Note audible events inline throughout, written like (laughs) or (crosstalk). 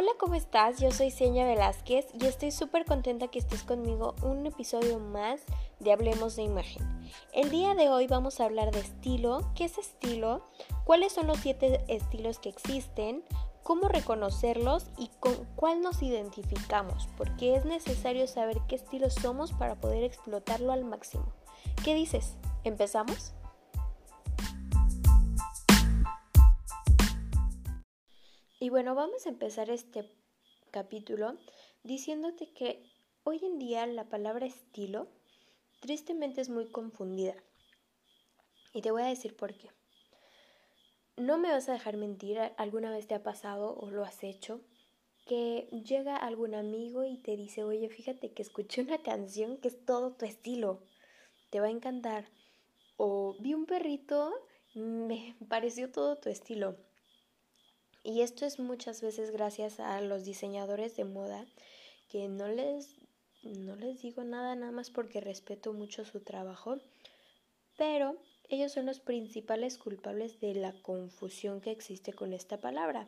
Hola, ¿cómo estás? Yo soy Seña Velázquez y estoy súper contenta que estés conmigo un episodio más de Hablemos de Imagen. El día de hoy vamos a hablar de estilo, qué es estilo, cuáles son los siete estilos que existen, cómo reconocerlos y con cuál nos identificamos, porque es necesario saber qué estilo somos para poder explotarlo al máximo. ¿Qué dices? ¿Empezamos? Y bueno, vamos a empezar este capítulo diciéndote que hoy en día la palabra estilo tristemente es muy confundida. Y te voy a decir por qué. No me vas a dejar mentir, alguna vez te ha pasado o lo has hecho, que llega algún amigo y te dice, oye, fíjate que escuché una canción que es todo tu estilo, te va a encantar. O vi un perrito, me (laughs) pareció todo tu estilo. Y esto es muchas veces gracias a los diseñadores de moda, que no les, no les digo nada nada más porque respeto mucho su trabajo, pero ellos son los principales culpables de la confusión que existe con esta palabra.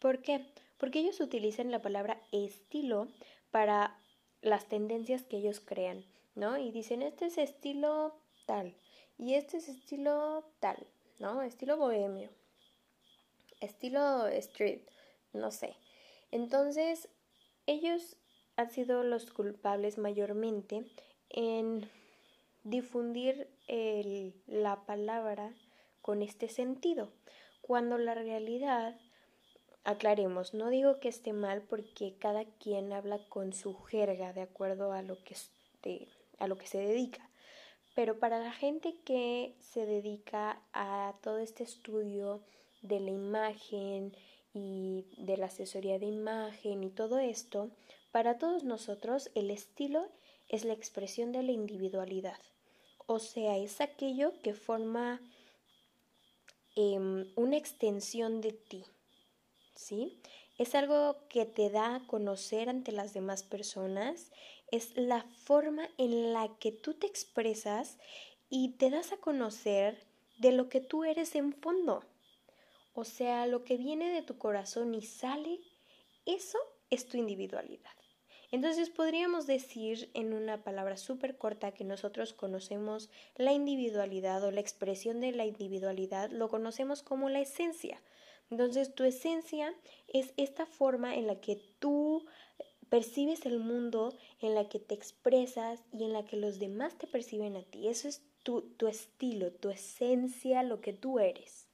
¿Por qué? Porque ellos utilizan la palabra estilo para las tendencias que ellos crean, ¿no? Y dicen, este es estilo tal, y este es estilo tal, ¿no? Estilo bohemio, estilo street, no sé. Entonces, ellos han sido los culpables mayormente en difundir la palabra con este sentido, cuando la realidad, aclaremos, no digo que esté mal porque cada quien habla con su jerga de acuerdo a lo que, este, a lo que se dedica, pero para la gente que se dedica a todo este estudio de la imagen y de la asesoría de imagen y todo esto, para todos nosotros el estilo es la expresión de la individualidad. O sea, es aquello que forma em, una extensión de ti. ¿Sí? Es algo que te da a conocer ante las demás personas, es la forma en la que tú te expresas y te das a conocer de lo que tú eres en fondo. O sea, lo que viene de tu corazón y sale, eso es tu individualidad. Entonces podríamos decir en una palabra súper corta que nosotros conocemos la individualidad o la expresión de la individualidad, lo conocemos como la esencia. Entonces tu esencia es esta forma en la que tú percibes el mundo, en la que te expresas y en la que los demás te perciben a ti. Eso es tu, tu estilo, tu esencia, lo que tú eres.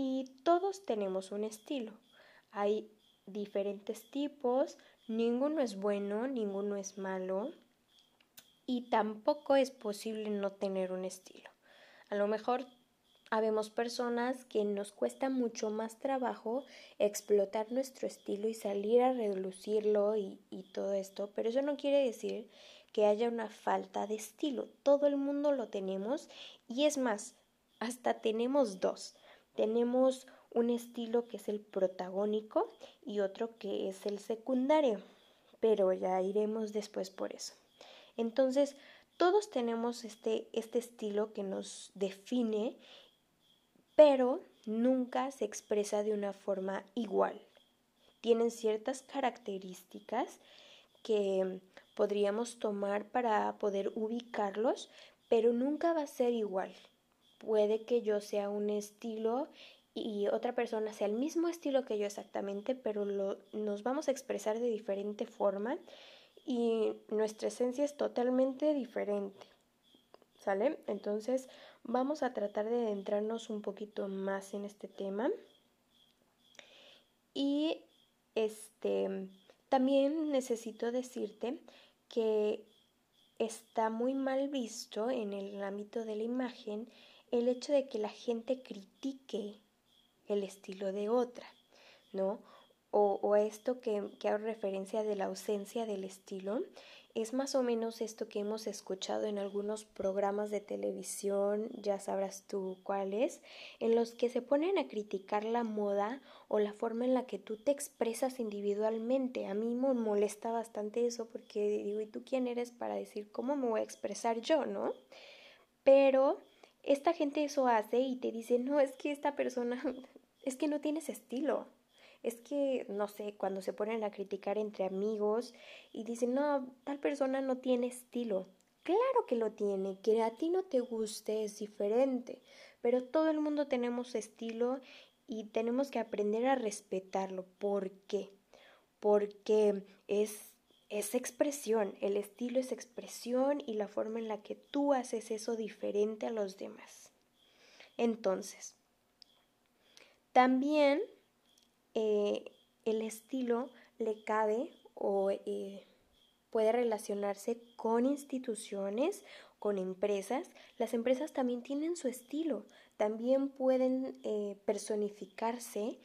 Y todos tenemos un estilo. Hay diferentes tipos, ninguno es bueno, ninguno es malo y tampoco es posible no tener un estilo. A lo mejor habemos personas que nos cuesta mucho más trabajo explotar nuestro estilo y salir a relucirlo y, y, todo esto, pero eso no quiere decir que haya una falta de estilo. Todo el mundo lo tenemos y es más, hasta tenemos dos. Tenemos un estilo que es el protagónico y otro que es el secundario, pero ya iremos después por eso. Entonces, todos tenemos este, este estilo que nos define, pero nunca se expresa de una forma igual. Tienen ciertas características que podríamos tomar para poder ubicarlos, pero nunca va a ser igual puede que yo sea un estilo y otra persona sea el mismo estilo que yo exactamente, pero lo, nos vamos a expresar de diferente forma y nuestra esencia es totalmente diferente. ¿Sale? Entonces vamos a tratar de adentrarnos un poquito más en este tema. Y este también necesito decirte que está muy mal visto en el ámbito de la imagen el hecho de que la gente critique el estilo de otra, ¿no? O, esto que, que hago referencia de la ausencia del estilo, es más o menos esto que hemos escuchado en algunos programas de televisión, ya sabrás tú cuáles, en los que se ponen a criticar la moda o la forma en la que tú te expresas individualmente. A mí me molesta bastante eso porque digo, ¿y tú quién eres para decir cómo me voy a expresar yo, no? Pero esta gente eso hace y te dice, no, es que esta persona, (laughs) es que no tienes estilo. es que, no sé, cuando se ponen a criticar entre amigos y dicen, no, tal persona no tiene estilo. Claro que lo tiene, que a ti no te guste es diferente, pero todo el mundo tenemos estilo y tenemos que aprender a respetarlo. ¿Por qué? Porque es, es expresión, el estilo es expresión y la forma en la que tú haces eso diferente a los demás. Entonces, también eh, el estilo le cabe o eh, puede relacionarse con instituciones, con empresas. Las empresas también tienen su estilo, también pueden eh, personificarse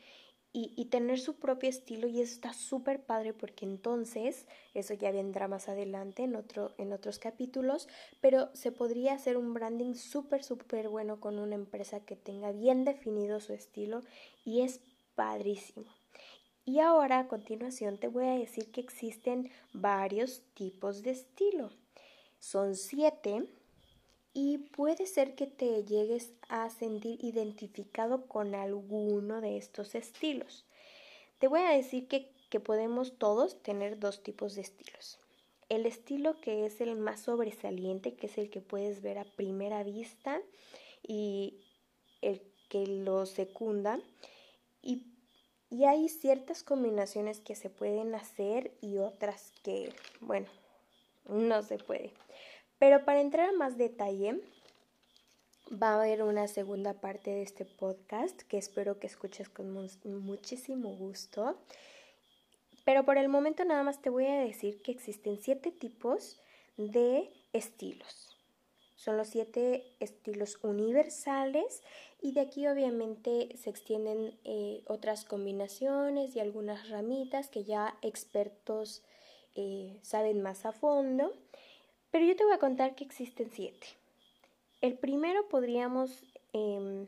y, tener su propio estilo y eso está súper padre porque entonces, eso ya vendrá más adelante en, otro, en otros capítulos, pero se podría hacer un branding súper, súper bueno con una empresa que tenga bien definido su estilo y es padrísimo. Y ahora a continuación te voy a decir que existen varios tipos de estilo. Son siete y puede ser que te llegues a sentir identificado con alguno de estos estilos. Te voy a decir que, podemos todos tener dos tipos de estilos. El estilo que es el más sobresaliente, que es el que puedes ver a primera vista y el que lo secunda. Y, y hay ciertas combinaciones que se pueden hacer y otras que, bueno, no se puede. Pero para entrar a más detalle, va a haber una segunda parte de este podcast que espero que escuches con muchísimo gusto. Pero por el momento nada más te voy a decir que existen siete tipos de estilos. Son los siete estilos universales y de aquí obviamente se extienden eh, otras combinaciones y algunas ramitas que ya expertos eh, saben más a fondo. Pero yo te voy a contar que existen siete. El primero podríamos em,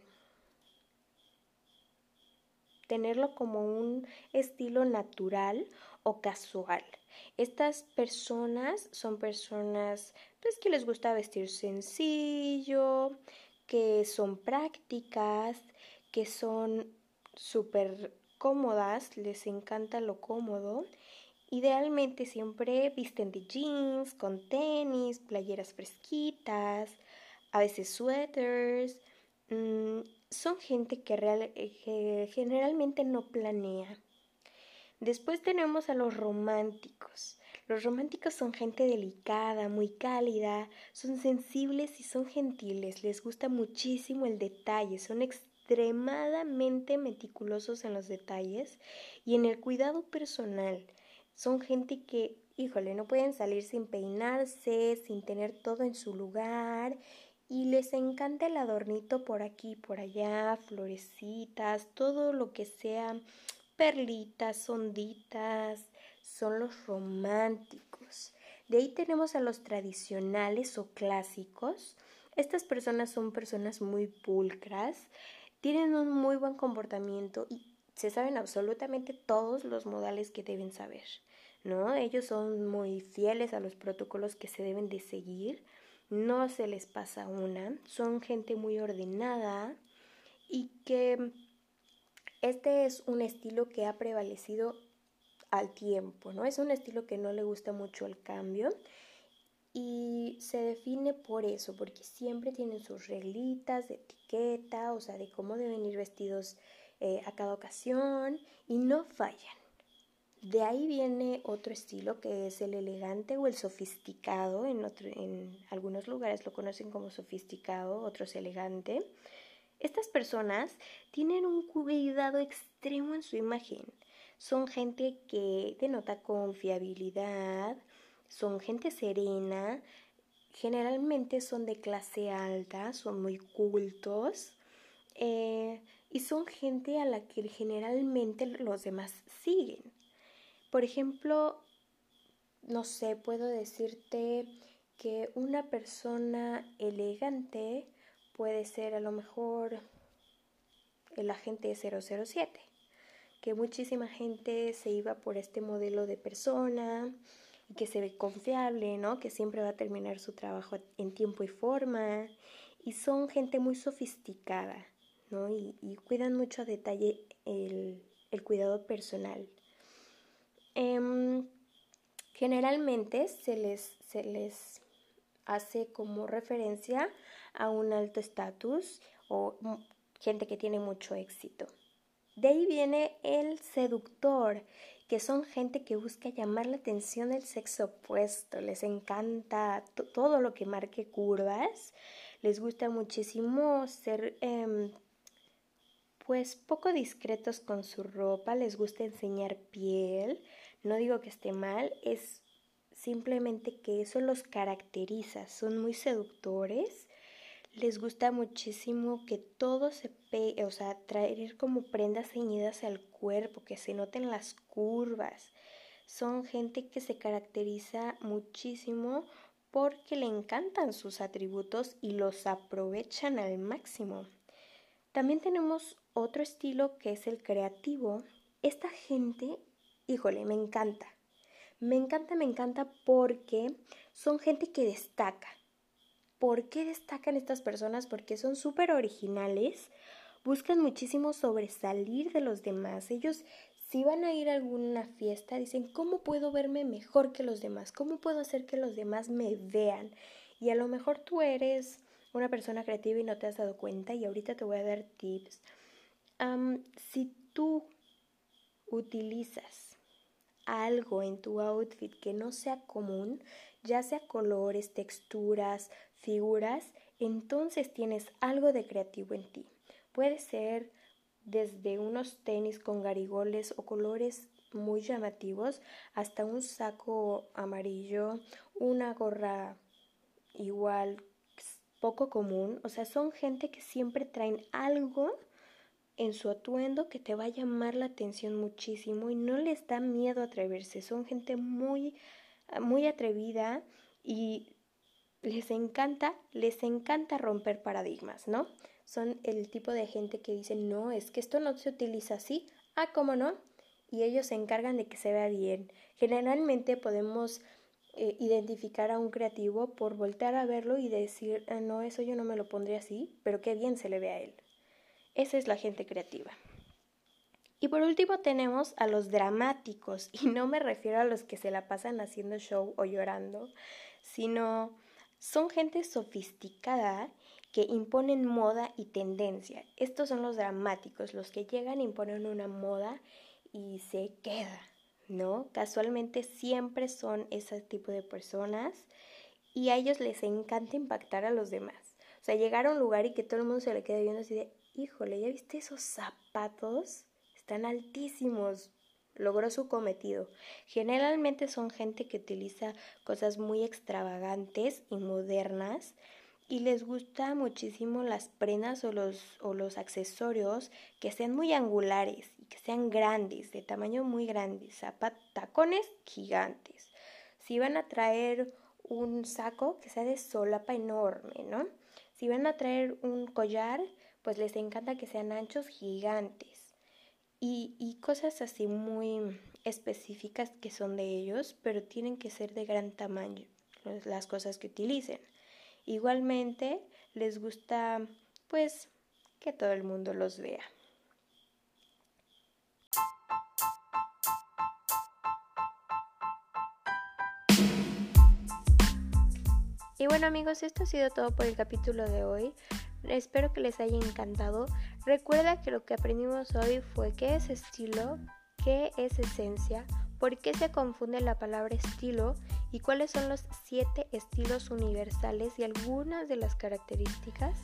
tenerlo como un estilo natural o casual. Estas personas son personas pues, que les gusta vestir sencillo, que son prácticas, que son súper cómodas, les encanta lo cómodo Idealmente siempre visten de jeans, con tenis, playeras fresquitas, a veces suéteres. Mm, son gente que, que generalmente no planea. Después tenemos a los románticos. Los románticos son gente delicada, muy cálida, son sensibles y son gentiles, les gusta muchísimo el detalle, son extremadamente meticulosos en los detalles y en el cuidado personal. Son gente que, híjole, no pueden salir sin peinarse, sin tener todo en su lugar y les encanta el adornito por aquí, por allá, florecitas, todo lo que sea perlitas, onditas, son los románticos. De ahí tenemos a los tradicionales o clásicos. Estas personas son personas muy pulcras, tienen un muy buen comportamiento y se saben absolutamente todos los modales que deben saber, ¿no? Ellos son muy fieles a los protocolos que se deben de seguir, no se les pasa una, son gente muy ordenada y que este es un estilo que ha prevalecido al tiempo, ¿no? Es un estilo que no le gusta mucho el cambio y se define por eso, porque siempre tienen sus reglitas de etiqueta, o sea, de cómo deben ir vestidos eh, a cada ocasión y no fallan. De ahí viene otro estilo que es el elegante o el sofisticado. En, en algunos lugares lo conocen como sofisticado, otros elegante. Estas personas tienen un cuidado extremo en su imagen. Son gente que denota confiabilidad, son gente serena, generalmente son de clase alta, son muy cultos. Eh, y son gente a la que generalmente los demás siguen. Por ejemplo, no sé, puedo decirte que una persona elegante puede ser a lo mejor el agente 007, que muchísima gente se iba por este modelo de persona y que se ve confiable, ¿no? Que siempre va a terminar su trabajo en tiempo y forma y son gente muy sofisticada y, cuidan mucho a detalle el, el cuidado personal. Em, generalmente se les, se les hace como referencia a un alto estatus o gente que tiene mucho éxito. De ahí viene el seductor, que son gente que busca llamar la atención del sexo opuesto, les encanta todo lo que marque curvas, les gusta muchísimo ser em, pues poco discretos con su ropa, les gusta enseñar piel, no digo que esté mal, es simplemente que eso los caracteriza, son muy seductores, les gusta muchísimo que todo se pegue, o sea, traer como prendas ceñidas al cuerpo, que se noten las curvas. Son gente que se caracteriza muchísimo porque le encantan sus atributos y los aprovechan al máximo. También tenemos otro estilo que es el creativo. Esta gente, híjole, me encanta. Me encanta, me encanta porque son gente que destaca. ¿Por qué destacan estas personas? Porque son súper originales, buscan muchísimo sobresalir de los demás. Ellos, si van a ir a alguna fiesta, dicen, ¿cómo puedo verme mejor que los demás? ¿Cómo puedo hacer que los demás me vean? Y a lo mejor tú eres una persona creativa y no te has dado cuenta y ahorita te voy a dar tips. Si tú utilizas algo en tu outfit que no sea común, ya sea colores, texturas, figuras, entonces tienes algo de creativo en ti. Puede ser desde unos tenis con garigoles o colores muy llamativos hasta un saco amarillo, una gorra igual poco común. O sea, son gente que siempre traen algo en su atuendo que te va a llamar la atención muchísimo y no les da miedo atreverse. Son gente muy, muy atrevida y les encanta, les encanta romper paradigmas, ¿no? Son el tipo de gente que dice, no, es que esto no se utiliza así. Ah, ¿cómo no? Y ellos se encargan de que se vea bien. Generalmente podemos eh, identificar a un creativo por voltear a verlo y decir, ah, no, eso yo no me lo pondría así, pero qué bien se le ve a él. Esa es la gente creativa. Y por último tenemos a los dramáticos, (laughs) y no me refiero a los que se la pasan haciendo show o llorando, sino son gente sofisticada que imponen moda y tendencia. Estos son los dramáticos, los que llegan, imponen una moda y se queda, ¿no? Casualmente siempre son ese tipo de personas y a ellos les encanta impactar a los demás. O sea, llegar a un lugar y que todo el mundo se le quede viendo así de, híjole, ¿ya viste esos zapatos? Están altísimos. Logró su cometido. Generalmente son gente que utiliza cosas muy extravagantes y modernas y les gusta muchísimo las prendas o los, o los accesorios que sean muy angulares y que sean grandes, de tamaño muy grande, zapatos, tacones gigantes. Si van a traer un saco que sea de solapa enorme, ¿no? Si van a traer un collar, pues les encanta que sean anchos gigantes y, y cosas así muy específicas que son de ellos, pero tienen que ser de gran tamaño las cosas que utilicen. Igualmente les gusta pues que todo el mundo los vea. Y bueno amigos, esto ha sido todo por el capítulo de hoy. Espero que les haya encantado. Recuerda que lo que aprendimos hoy fue qué es estilo, qué es esencia, por qué se confunde la palabra estilo y cuáles son los siete estilos universales y algunas de las características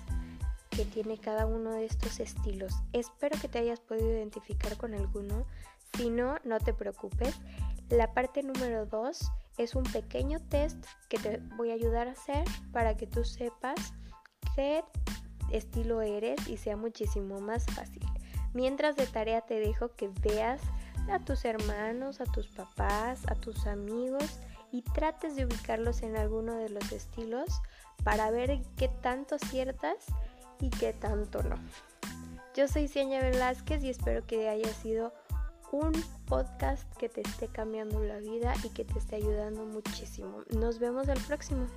que tiene cada uno de estos estilos. Espero que te hayas podido identificar con alguno. Si no, no te preocupes. La parte número dos es un pequeño test que te voy a ayudar a hacer para que tú sepas qué estilo eres y sea muchísimo más fácil. Mientras de tarea te dejo que veas a tus hermanos, a tus papás, a tus amigos y trates de ubicarlos en alguno de los estilos para ver qué tanto aciertas y qué tanto no. Yo soy Cienia Velázquez y espero que haya sido un podcast que te esté cambiando la vida y que te esté ayudando muchísimo. Nos vemos el próximo.